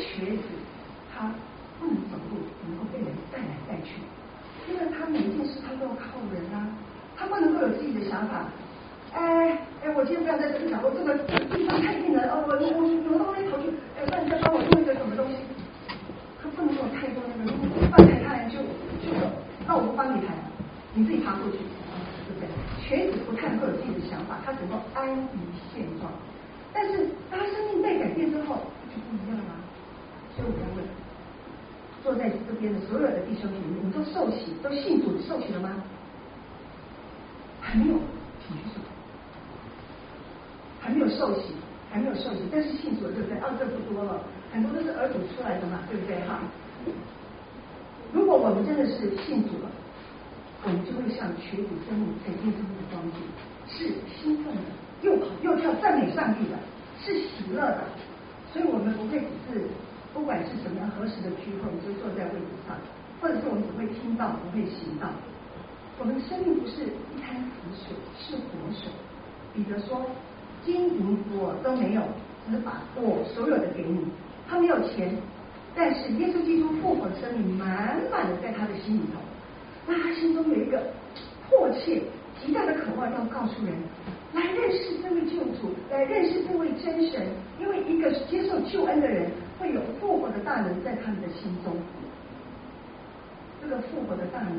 瘸子他不能走路，能够被人带来带去，因为他每一件事他都要靠人啊，他不能够有自己的想法。哎哎，我今天不要在这个角落，这个地方太硬了，哦，我我我挪到那头去，哎，那你再帮我弄一个什么东西？他不能够太多那个，你放开他来就就走，那我不帮你抬，你自己爬过去，对不对？瘸子不太能够有自己的想法，他只能安于现状。但是当他生命被改变之后，就不一样了。以我要问，坐在这边的所有的弟兄姐妹，你们都受洗，都信主受洗了吗？还没有，请举手。还没有受洗，还没有受洗，但是信主了，对不对？哦，这不多了，很多都是儿童出来的嘛，对不对？哈。如果我们真的是信主了，我们就会像瘸子生命改变生命的光景，是兴奋的，又跑又跳，赞美上帝的，是喜乐的。所以我们不会只是，不管是什么样合适的聚会，我们就坐在位置上，或者是我们只会听到，不会行道。我们的生命不是一滩死水，是活水。彼得说。金银我都没有，只把我所有的给你。他没有钱，但是耶稣基督复活的生命满满的在他的心里头。那他心中有一个迫切、极大的渴望，要告诉人来认识这位救主，来认识这位真神。因为一个接受救恩的人，会有复活的大能在他们的心中。这个复活的大能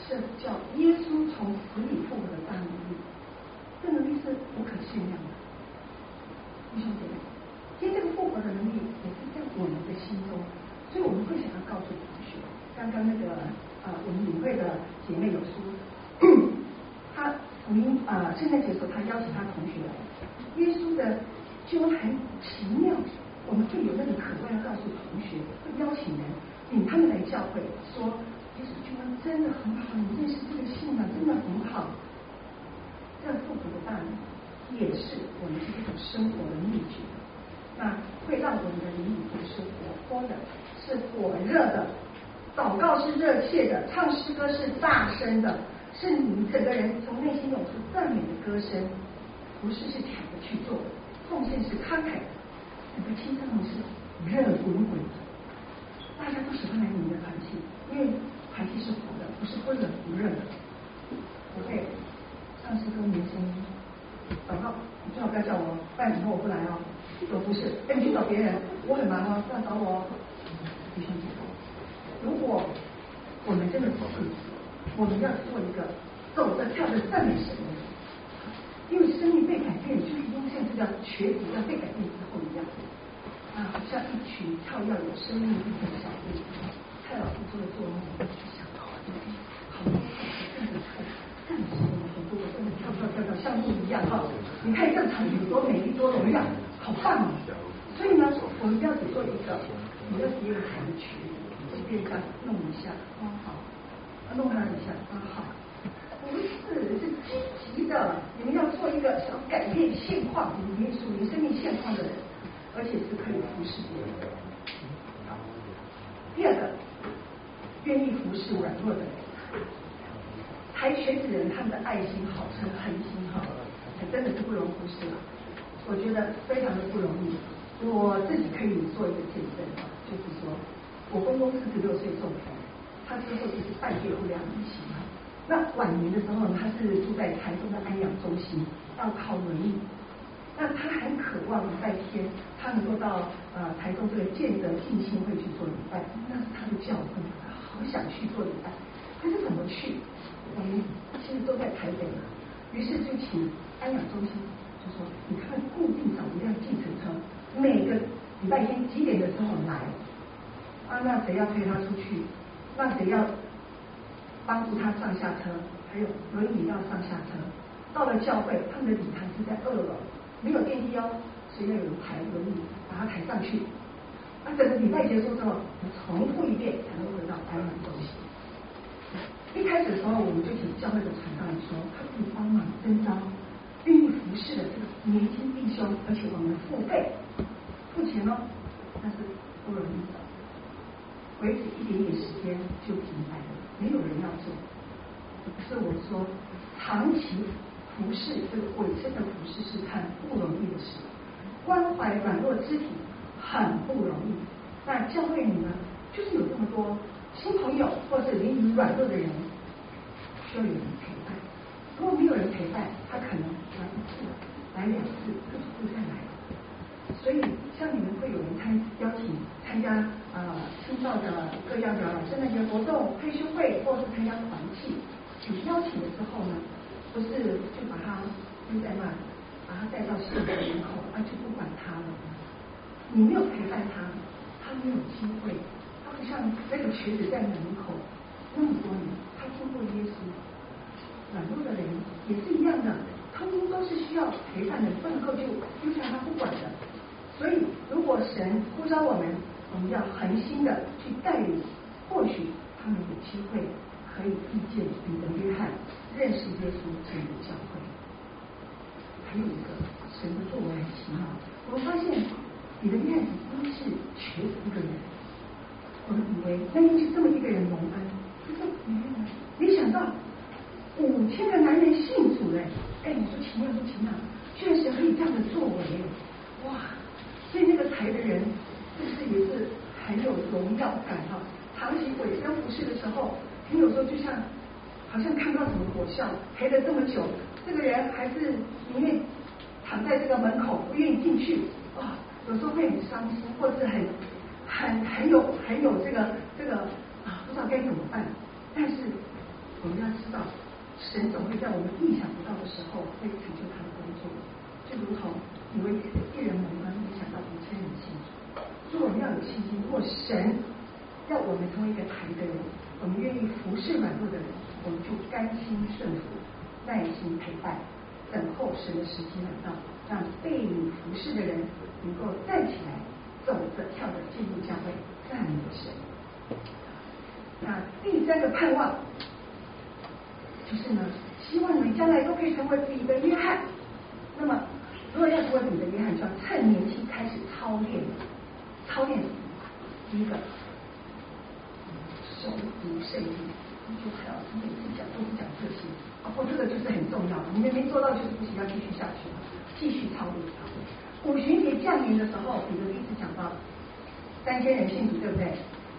是叫耶稣从死里复活的大能力，这能力是无可限量的。弟兄姐妹，其实这个复活的能力也是在我们的心中，所以我们会想要告诉同学，刚刚那个呃，我们领会的姐妹有说，她福音啊，圣诞节的时候，她邀请她同学来，耶稣的救很奇妙，我们会有那个渴望要告诉同学，会邀请人领他们来教会，说耶稣基督真的很好，你认识这个信仰真的很好，这复活的大能。也是我们是一种生活的秘诀，那会让我们的灵里是活泼的，是火热的，祷告是热切的，唱诗歌是大声的，是你整个人从内心涌出赞美的歌声，不是是抢着去做，奉献是慷慨的，心脏是热滚滚的，大家都喜欢来你们的团契，因为团契是活的，不是温冷不热的。OK，唱诗歌没声音。祷告，你最好不要叫我，半年后我不来哦。我不是，哎，你去找别人，我很忙哦，不要找我哦。弟兄姐妹，如果我们真的走，我们要做一个走着跳着赞美神的人，因为生命被改变，就是因为像这个瘸子要被改变之后一样，啊，像一群跳跃有生命力的小队，蔡老师做的做梦，就想到好多好多更不错，更是。像路一样哈，你看这场景多美丽多荣耀，好棒哦！所以呢，我们要只做一个，你要别人抬起，就变这样弄一下，啊好，弄他一下，啊好，不是是积极的，你们要做一个想改变现况、你们属于生命现况的人，而且是可以服侍别人的。第二个，愿意服侍软弱的人。抬瘸子的人，他们的爱心好，诚恳心哈，真的是不容忽视了。我觉得非常的不容易。我自己可以做一个见证，就是说，我公公四十六岁中风，他之后就是半月不良一型啊。那晚年的时候，他是住在台中的安养中心，要靠轮椅。那他很渴望礼拜天，他能够到呃台中这个建德浸信会去做礼拜，那是他的教会，他好想去做礼拜，可是怎么去？我们其实都在台北嘛，于是就请安养中心就说：“你看，固定找一辆计程车，每个礼拜天几点的时候来啊？那谁要推他出去？那谁要帮助他上下车？还有轮椅要上下车。到了教会，他们的礼堂是在二楼，没有电梯哦，所以要有人抬轮椅把它抬上去。那整个礼拜结束之后，重复一遍才能回到安养中心。”一开始的时候，我们就请教会的传道人说，他可以帮忙征召愿意服侍的这个年轻弟兄，而且我们付费付钱哦，但是不容易的，维持一点点时间就停摆了，没有人要做。所以我说，长期服侍这个委身的服侍是很不容易的事，关怀软弱肢体很不容易，那教会里呢，就是有这么多新朋友，或者是灵里软弱的人，需要有人陪伴。如果没有人陪伴，他可能来一次，来两次，他就不会再来。所以，像你们会有人参邀请参加呃青少的各样的圣诞节活动、退休会，或是参加团契，你邀请的时候呢，不是就把他丢在那里，把他带到圣的门口，而就不管他了。你没有陪伴他，他没有机会。他不像那个瘸子在门口那么多年，他经过耶稣，软弱的人也是一样的，通通都是需要陪伴的，不能够就丢下他不管的。所以，如果神呼召我们，我们要恒心的去带领，或许他们有机会可以遇见彼得、约翰，认识耶稣，进入教会。还有一个神的作为很奇妙，我们发现彼得、约翰都是瘸子一个人，我们以为那应是这么一个人蒙恩，可是没想到五千个男人信主嘞！哎，你说奇妙不奇妙？确实可以这样的作为，哇！所以那个抬的人，是不是也是很有荣耀感哈？扛起鬼身服侍的时候，你有时候就像好像看到什么火像，抬了这么久，这个人还是宁愿躺在这个门口，不愿意进去啊。有时候会很伤心，或者是很很很有很有这个这个啊，不知道该怎么办。但是我们要知道，神总会在我们意想不到的时候会成就他的工作，就如同以为一人蒙恩。如果我们要有信心，如果神要我们成为一个台的人，我们愿意服侍软弱的人，我们就甘心顺服，耐心陪伴，等候神的时机来到，让被你服侍的人能够站起来，走着跳着进入教会，赞美神。那第三个盼望就是呢，希望你们将来都可以成为自己的、约翰。那么，如果要成为你的、约翰，就要趁年轻开始操练。操练第一个熟读圣经，就还要每次讲都是讲这些，啊，不，这个就是很重要，你们没做到就是不行，要继续下去，继续操练操练。五旬节降临的时候，彼得第一次讲到三千人信主，对不对？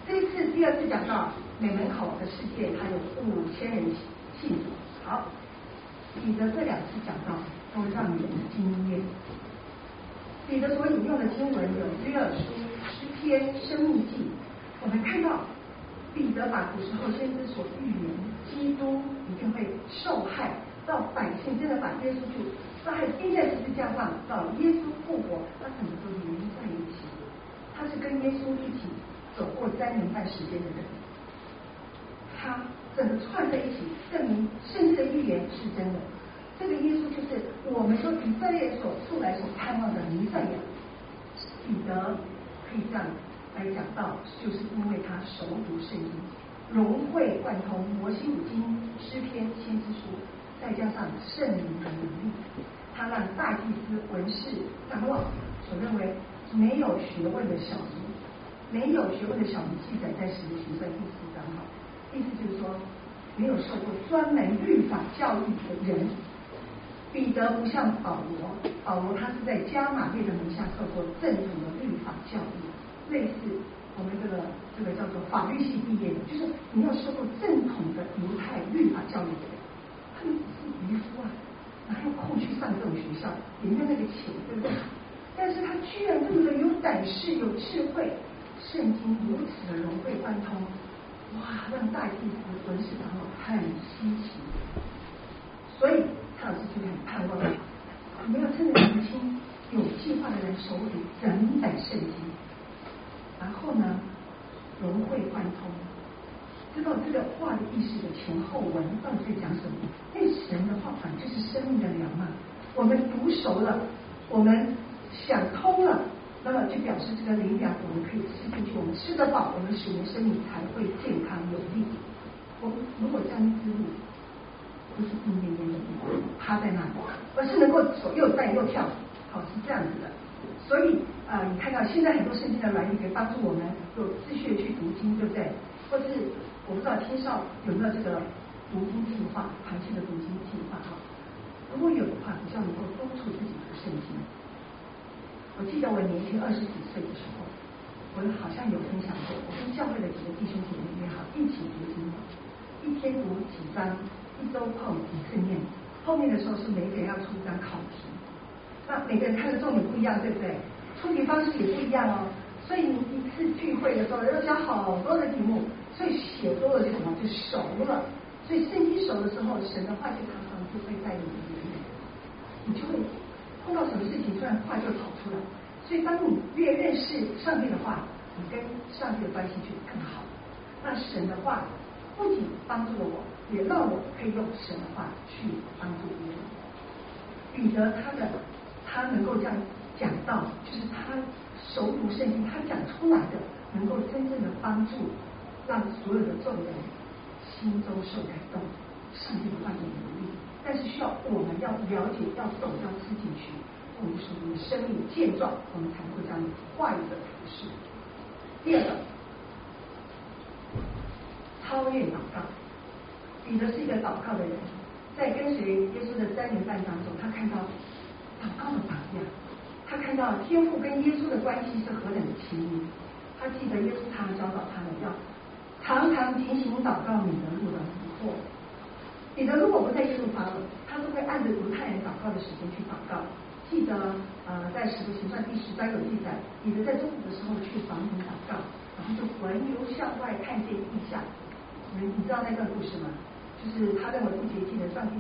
这一次第二次讲到美门口的世界，还有五千人信主。好，彼得这两次讲到都让人惊艳。彼得所引用的经文有约珥书。诗篇、申命记，我们看到彼得把古时候先知所预言基督一定会受害，到百姓真的把耶稣就杀害钉在十字架上，到耶稣复活，那怎么都连在一起？他是跟耶稣一起走过三年半时间的人，他整个串在一起，证明圣经的预言是真的。这个耶稣就是我们说以色列所素来所盼望的弥赛亚，彼得。可以这样来讲到，就是因为他熟读圣经，融会贯通摩西五经、诗篇、先知书，再加上圣灵的能力，他让大祭司、文士、长老所认为没有学问的小民，没有学问的小民记载在使徒行传第四章哈，意思就是说，没有受过专门律法教育的人。彼得不像保罗，保罗他是在加玛列的门下受过正统的律法教育，类似我们这个这个叫做法律系毕业的，就是你要受过正统的犹太律法教育的人，他们只是渔夫啊，哪有空去上这种学校，也没有那个钱，对不对？但是他居然这么的有胆识、有智慧，圣经如此的融会贯通，哇，让大祭司、文士长老很稀奇，所以。他老师就很盼望，我们要趁着年轻、有计划的人手里整本圣经，然后呢，融会贯通，知道这个话的意思的前后文到底在讲什么。那神的话本就是生命的粮嘛，我们读熟了，我们想通了，那么就表示这个灵粮我们可以吃进去，我们吃得饱，我们属灵生命才会健康有力。我们如果这样子。不是一点点的趴在那里，而是能够左右站右跳，好，是这样子的。所以啊、你看到现在很多圣经的软语可以帮助我们有秩序的去读经，对不对？或者是我不知道青少有没有这个读经计划，长期的读经计划哈。如果有的话，比较能够督促自己读圣经。我记得我年轻二十几岁的时候，我好像有分享过，我跟教会的几个弟兄姐妹也好一起读经，一天读几章，一周碰几次面。后面的时候是每个人要出一张考题，那每个人看的重点不一样，对不对？出题方式也不一样哦。所以你一次聚会的时候要讲好多的题目，所以写多了就什么就熟了。所以圣经熟的时候，神的话就常常就会在你里面，你就会碰到什么事情，突然话就跑出来。所以当你越认识上帝的话，你跟上帝的关系就更好。那神的话不仅帮助了我。也让我可以用神的话去帮助别人。彼得他的他能够这样讲到，就是他熟读圣经，他讲出来的能够真正的帮助，让所有的众人心中受感动，上帝的话语能力。但是需要我们要了解，要懂，要自己去，我们属灵的生命健壮，我们才能够将话语的服事。第二个，超越祷告。彼得是一个祷告的人，在跟随耶稣的三年半当中，他看到祷告的榜样，他看到天父跟耶稣的关系是何等的亲密。他记得耶稣常常教导他们要常常警醒祷告，免得入了迷惑。彼得如果不在耶路撒冷，他都会按着犹太人祷告的时间去祷告。记得呃，在使徒行传第十章有记载，彼得在中午的时候去房里祷告，然后就环游向外看见异象。你你知道那段故事吗？就是他认为不洁净的上帝，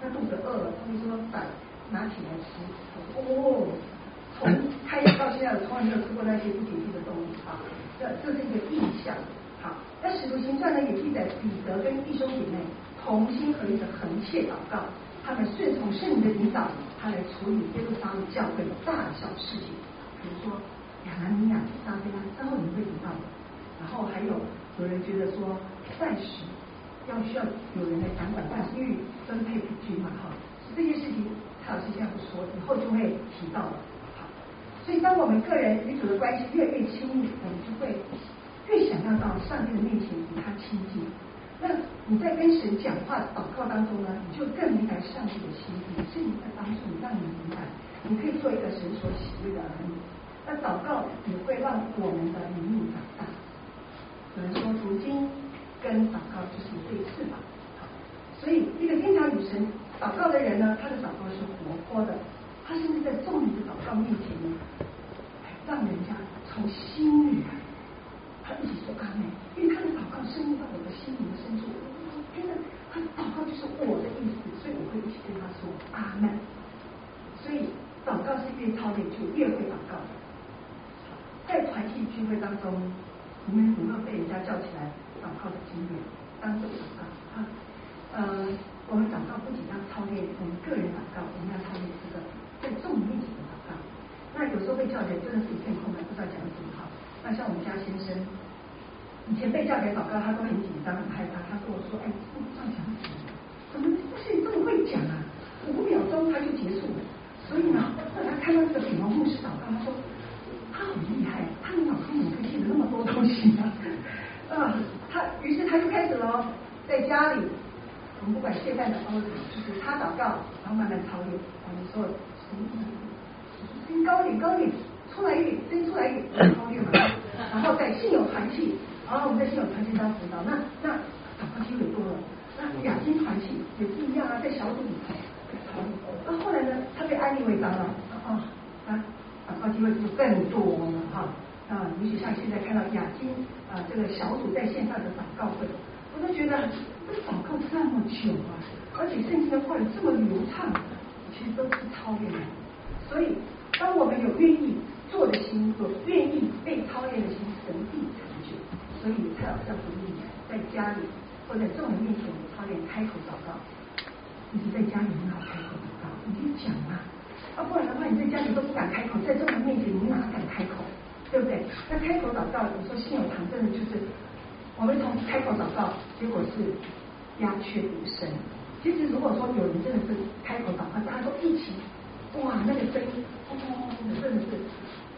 那肚子饿了，上帝说把拿起来吃。哦，从开始到现在，从来没有吃过那些不洁净的东西啊。这这是一个异象。好，那使徒行传呢也记载彼得跟弟兄姐妹同心合意的恒切祷告，他们顺从圣灵的引导，他来处理耶路撒冷教会的大小事情，比如说亚拿尼亚、撒非拉，之后你会读到的。然后还有有人觉得说暂时。要需要有人来掌管大区域分配平均嘛，哈，这些事情蔡老师这样说，以后就会提到了，所以当我们个人与主的关系越来越亲密，我们就会越想要到上帝的面前与他亲近。那你在跟神讲话祷告当中呢，你就更明白上帝的心意，是你在帮助你，让你明白，你可以做一个神所喜悦的儿女。那祷告也会让我们的灵命长大。有人说读经。跟祷告就是一对翅膀，所以一个经常与神祷告的人呢，他的祷告是活泼的，他甚至在众人的祷告面前呢，让人家从心里来，他一起说阿门，因为他的祷告深入到我的心灵深处，我觉得他祷告就是我的意思，所以我会一起跟他说阿门。所以祷告是越操练就越会祷告。在团体聚会当中，你们有没有被人家叫起来？祷告的经验，当做祷告，我们祷告不仅要超越我们个人祷告，我们要超越这个在众人面前的祷告。那有时候被叫起来真的是一片空白，不知道讲什么好。那像我们家先生，以前被叫起来祷告，他都很紧张、很害怕。他跟我说：“哎，不知道讲什么，怎么不是这么会讲啊？五秒钟他就结束了。”所以呢，后来他看到这个顶楼牧师祷告，他说：“他很厉害，他的脑子里可以记得那么多东西啊。”啊。他于是他就开始了，在家里，我们不管现在的方式，就是他祷告，然后慢慢操练。我们说声音高点高点，出来一点，声音出来一点，操练嘛。然后在信友团契，然后我们在信友团契当辅导，那那祷告机会多了。那亚金团契也不一样啊，在小组里。那后来呢，他被安利为长老，啊啊，祷告机会就更多了哈。啊，尤其像现在看到亚金啊，这个小组在线上的祷告会，我都觉得这祷告这么久啊，而且圣经的话语这么流畅，其实都是超越的。所以，当我们有愿意做的心，有愿意被超越的心，神必成就。所以，蔡老师鼓励你，在家里或者众人面前操练开口祷告。你在家里很好开口祷告，你就讲嘛。啊，不然的话，你在家里都不敢开口，在众人面前你哪敢开口？对不对？那开口祷告，你说信友堂真的就是我们从开口祷告，结果是鸦雀无声。其实如果说有人真的是开口祷告，大家都一起，哇，那个声音，轰轰轰轰的，真的是，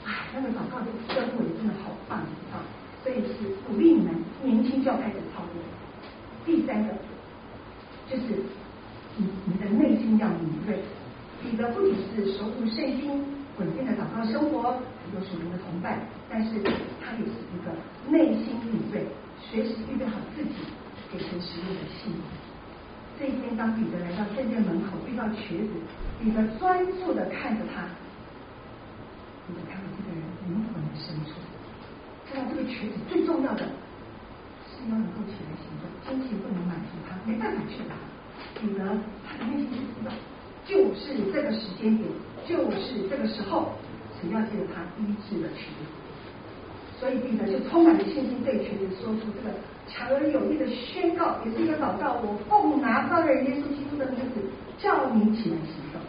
哎，那个祷告的氛围真的好棒啊！所以是鼓励你们年轻就要开始操练。第三个就是你你的内心要敏锐，彼得不仅是熟读圣经。稳定的祷告生活，有属灵的同伴，但是他也是一个内心，随时预备好自己给神使用的信。这一天，当彼得来到圣殿门口，遇到瘸子，彼得专注的看着他，彼得看到这个人灵魂的深处，知道这个瘸子最重要的是要能够起来行动，金钱不能满足他，没办法去拿。彼得他的内心是知道。就是这个时间点，就是这个时候，只要借着他医治了瘸子，所以彼得就充满了信心，对瘸子说出这个强而有力的宣告，也是一个祷告：我奉拿撒勒人耶稣基督的名字，叫你起来行动。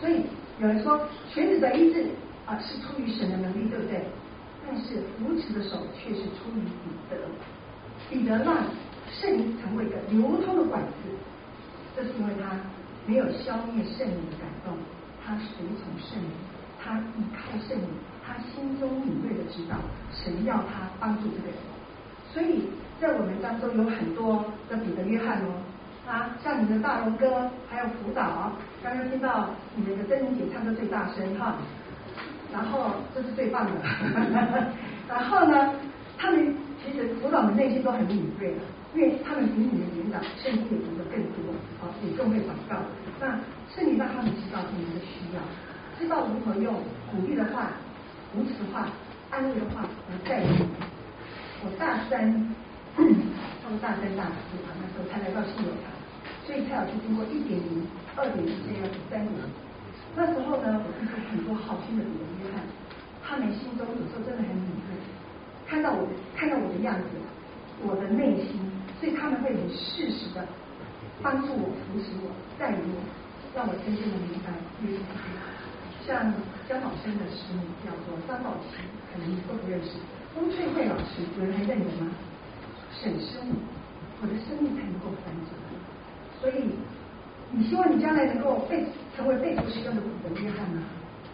所以有人说瘸子的医治啊是出于神的能力，对不对？但是扶持的手却是出于彼得，彼得让圣灵成为一个流通的管子，这是因为他。没有消灭圣灵的感动，他随从圣灵，他依靠圣灵，他心中敏锐的知道神要他帮助这个人。所以在我们当中有很多的彼得、约翰哦，啊，像你的大龙哥，还有辅导，刚刚听到你们的珍妮姐唱歌最大声哈，然后这是最棒的，然后呢，他们其实辅导的内心都很敏锐的。因为他们比你们领导圣经也读得更多，啊，也更会祷告。那圣灵让他们知道你们的需要，知道如何用鼓励的话、扶持的话、安慰的话来带领你们。我大三，差不多大三大四啊，那时候才来到信友堂，所以才要去经过一点零、二点零这样子三年。那时候呢，我遇到很多好心的人、约翰，他们心中有时候真的很敏锐，看到我，看到我的样子，我的内心。所以他们会很适时的帮助我、扶持我、带领我，让我真正的明白耶稣基督。像江老师的师母叫做张宝琪，可能你都不认识。翁翠慧老师，有人还认得吗？沈师母，我的生命才能够翻转。所以你希望你将来能够被成为被主使用的彼得、约翰吗？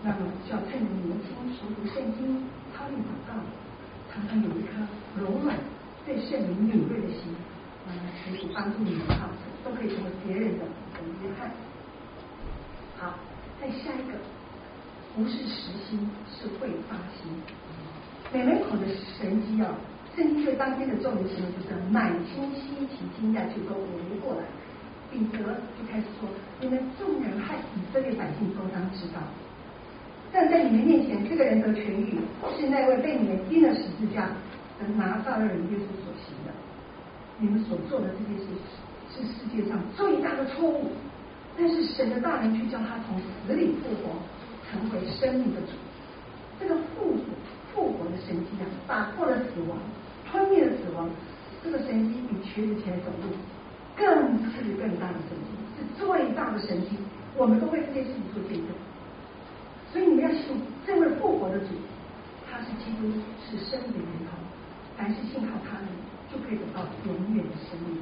那么就要趁着年轻熟读圣经、操练祷告，常常有一颗柔软对圣灵敏锐的心。啊，可以帮助你们哈，都可以成为别人的约翰。好，再下一个，不是实心，是会发心。每门口的神迹啊，圣经对当天的众人就是满心希奇惊讶，就都围过来。彼得就开始说：“你们众人和以色列百姓都当知道，站在你们面前，这个人得痊愈，是那位被你们钉了十字架的拿撒勒人耶稣所行的。”你们所做的这件事是世界上最大的错误，但是神的大能却叫他从死里复活，成为生命的主。这个复活复活的神迹啊，打破了死亡，吞灭了死亡。这个神迹比瘸子起来走路更是更大的神迹，是最大的神迹。我们都为这件事情做见证。所以你们要信这位复活的主，他是基督，是生命的源头。凡是信靠他的。就可以得到永远的生命。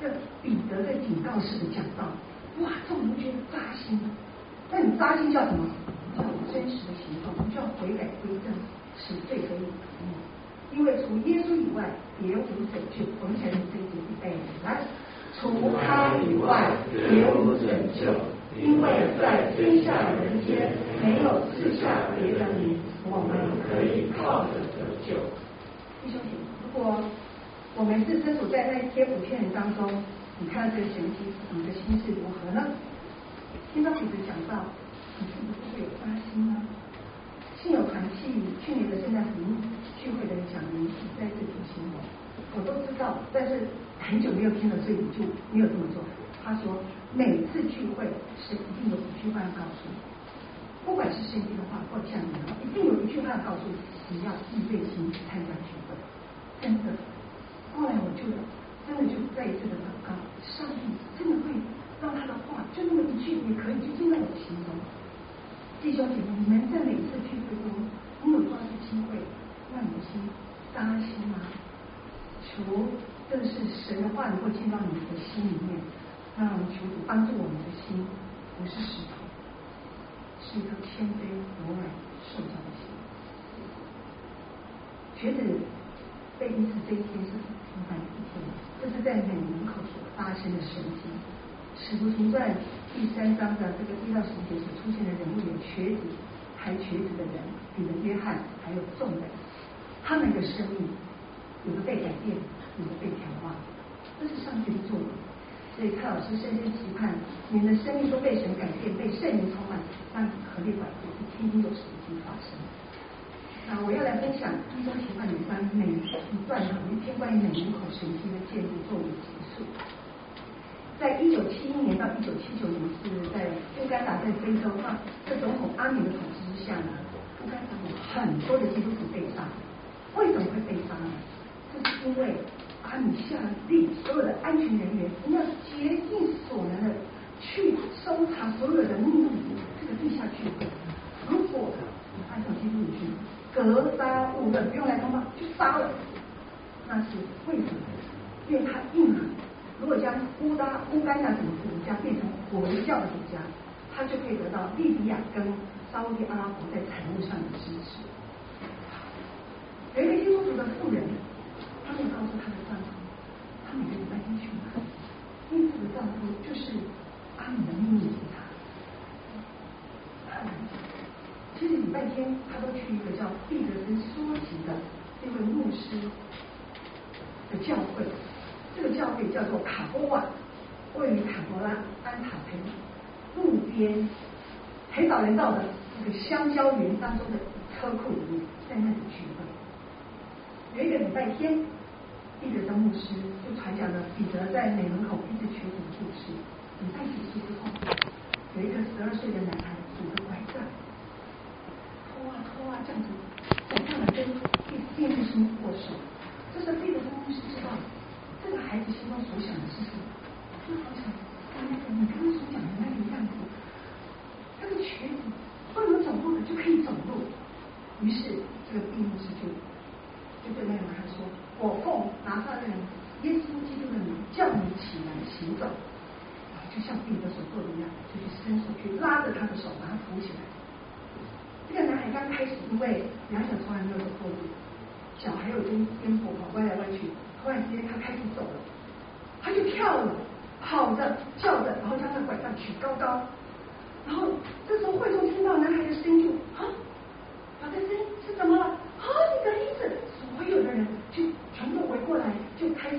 这彼得在警告式的讲道，哇，众人觉得扎心。那你扎心叫什么？叫真实的行动，叫悔改归正，使罪得以除灭。因为除耶稣以外，别无拯救。我们前面这一节预备来，除他以外，别无拯救。因为在天下人间，没有赐下别的名，我们可以靠着得救。弟兄姐妹，如果我们是身处在那些五千人当中，你看到这个神迹，你的心是如何呢？听到彼得讲到，你是不是会有发心呢？信友团契去年的圣诞福音聚会的讲员在这里形容，我都知道，但是很久没有听了，所以就没有这么做。他说，每次聚会是一定有一句话要告诉你，不管是圣经的话或讲员的，一定有一句话要告诉你，你要预备心参加聚会，真的。后来我就真的就再一次的祷告，上帝真的会让他的话就那么一句也可以就进到我的心中。弟兄姐妹，你们在每次聚会中，你有抓住机会让你的心扎心吗？求这是神的话能够进到你的心里面，让求主帮助我们的心不是石头，是一颗谦卑、柔软、受教的心。觉得被医治这一天是平凡的。一天，这是在你们门口所发生的神迹，使徒行传第三章的这个一到十节所出现的人物有瘸子、抬瘸子的人，彼得、约翰，还有众人，他们的生命有的被改变，有的被调化，这是上帝的作为。所以蔡老师深深期盼，你的生命都被神改变，被圣灵充满，让你合力管理，是天天有神迹发生。啊，我要来分享一周奇幻里三每一段哈一篇关于美门口神迹的建立作为结束。在一九七一年到一九七九年是在乌干达在非洲哈，在总统阿米的统治之下呢，乌干达有很多的基督徒被杀。为什么会被杀呢？这是因为阿米下令所有的安全人员你要竭尽所能的去搜查所有的秘密这个地下聚会，如果你按照基督徒。格杀勿论，不用来通报，就杀了。那是为什么？因为他硬了。如果将乌达乌干达这个国家变成回教的国家，他就可以得到利比亚跟沙乌地阿拉伯在财务上的支持。有一个基督徒的妇人，他没有告诉他的丈夫，他每个礼拜天去哪里？因为这个丈夫就是阿米的秘密警察。其实礼拜天他都去一个叫毕德森书籍的那位牧师的教会，这个教会叫做卡波瓦，位于卡罗拉安塔培路边很少人到的这个香蕉园当中的车库里面，在那里聚会。有一个礼拜天，毕德森牧师就传讲了彼得在美门口医治瘸子的故事。礼拜结束之后，有一个十二岁的男孩拄着拐杖。拖啊拖啊，这样子走上来跟辩护师握手，这是彼得牧师知道这个孩子心中所想的是什么。就好像刚才你刚刚所讲的那个样子，这个瘸子不能走路了就可以走路。于是这个辩护师就就对那个男孩说：“我奉拿撒勒耶稣基督的名叫你起来行走。”就像彼得所做的一样，就去伸手去拉着他的手，把他扶起来。这个男孩刚开始因为两脚从来没有走过路，脚还有点颠簸，跑歪来歪去。突然间他开始走了，他就跳了，跑着叫着，然后将他拐杖举高高。然后这时候会众听到男孩的声音，就啊，他的声音是怎么了？啊，你的医治！所有的人就全部围过来，就开始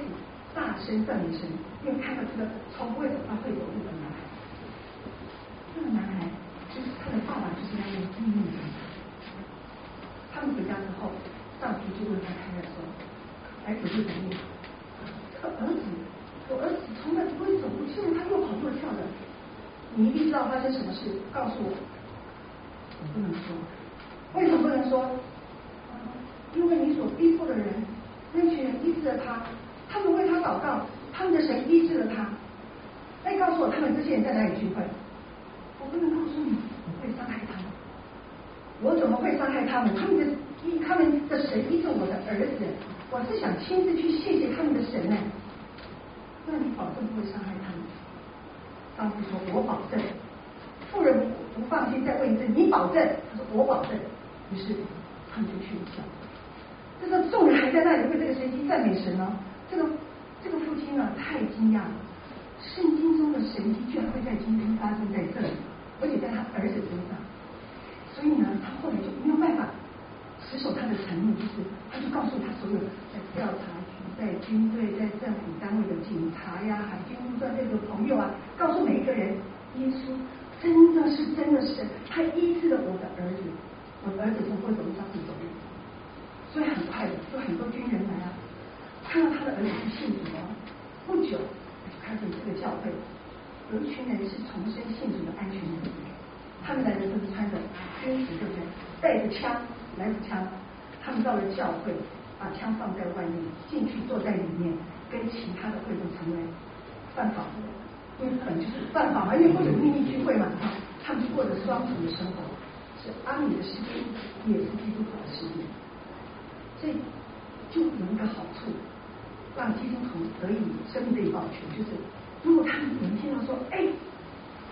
大声赞美神，因为看到这个从不会走到会走路的男孩。这个男孩。就是他的爸爸，就是那个秘密。他们回家之后，丈夫就问他太太说：“哎，可是怎么样？这个儿子，我儿子从来不会走路，现在他又跑又跳的。你一定知道发生什么事，告诉我。”我不能说，为什么不能说？因为你所逼迫的人，那群人医治了他，他们为他祷告，他们的神医治了他。哎，告诉我，他们这些人在哪里聚会？我不能告诉你，我会伤害他们。我怎么会伤害他们？他们的，他们的神医治我的儿子，我是想亲自去谢谢他们的神呢。那你保证不会伤害他们？丈夫说：“我保证。”妇人不放心，再问一次：“你保证？”他说：“我保证。”于是他们就去了教。这个众人还在那里为这个神迹赞美神呢。这个这个父亲呢，太惊讶了。圣经中的神迹居然会在今天发生在这里。而且在他儿子身上，所以呢，他后来就没有办法持守他的承诺，就是他就告诉他所有在调查局、在军队、在政府单位的警察呀、海军陆战队的朋友啊，告诉每一个人，耶稣真的是真的是他医治了我的儿子，我的儿子从会走路上去走路，所以很快的，就很多军人来啊，看到他的儿子是信主了，不久就开始这个教会。有一群人是重生信主的安全人员，他们来的都是穿着军服，对不对？带着枪，来着枪。他们到了教会，把枪放在外面，进去坐在里面，跟其他的会众成为犯法的，因为本就是犯法嘛，因为会有秘密聚会嘛。他们就过着双重的生活，是阿米的士兵，也是基督徒的士兵。所以就有一个好处，让基督徒得以生命被保全，就是。如果他们有人听到说，哎，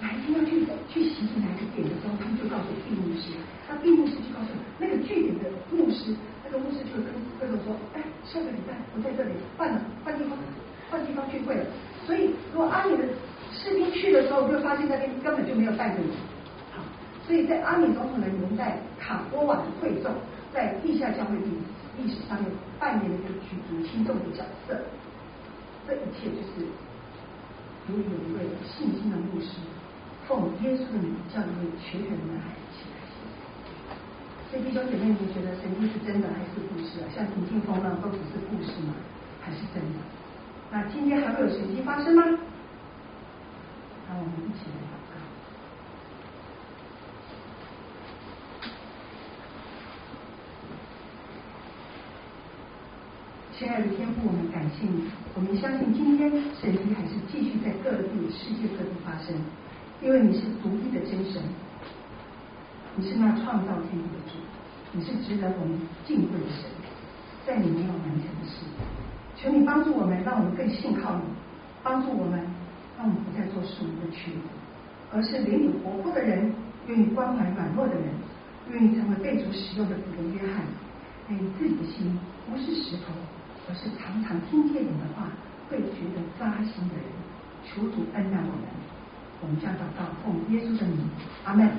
哪一天要去去袭击哪个点的时候，他们就告诉闭幕师，那闭幕师就告诉那个据点的牧师，那个牧师就跟会众说，哎，下个礼拜我在这里换了换地方换地方聚会了。所以，如果阿米的士兵去的时候就发现那边根本就没有带着人。好，所以在阿明总统的年代，卡波瓦的会众在地下教会历历史上面扮演了一个举足轻重的角色。这一切就是由于有一位信心的牧师，奉耶稣的名叫一位瘸腿的男孩起来。所以弟兄姐妹，你觉得神迹是真的还是故事啊？像平静风浪都只是故事吗？还是真的？那今天还会有神迹发生吗？让我们一起来祷告。亲爱的天父，我们感谢你，我们相信今天神迹还是继续在各地、世界各地发生，因为你是独一的真神，你是那创造天地，你是值得我们敬畏的神，在你没有难成的事。求你帮助我们，让我们更信靠你；帮助我们，让我们不再做属灵的瘸子，而是灵里活泼的人，愿意关怀软弱的人，愿意成为被主使用的彼得、约翰。愿你，自己的心不是石头，而是常常听见你的话，会觉得扎心的人。求主恩待我们，我们将祷告奉耶稣的名，阿门。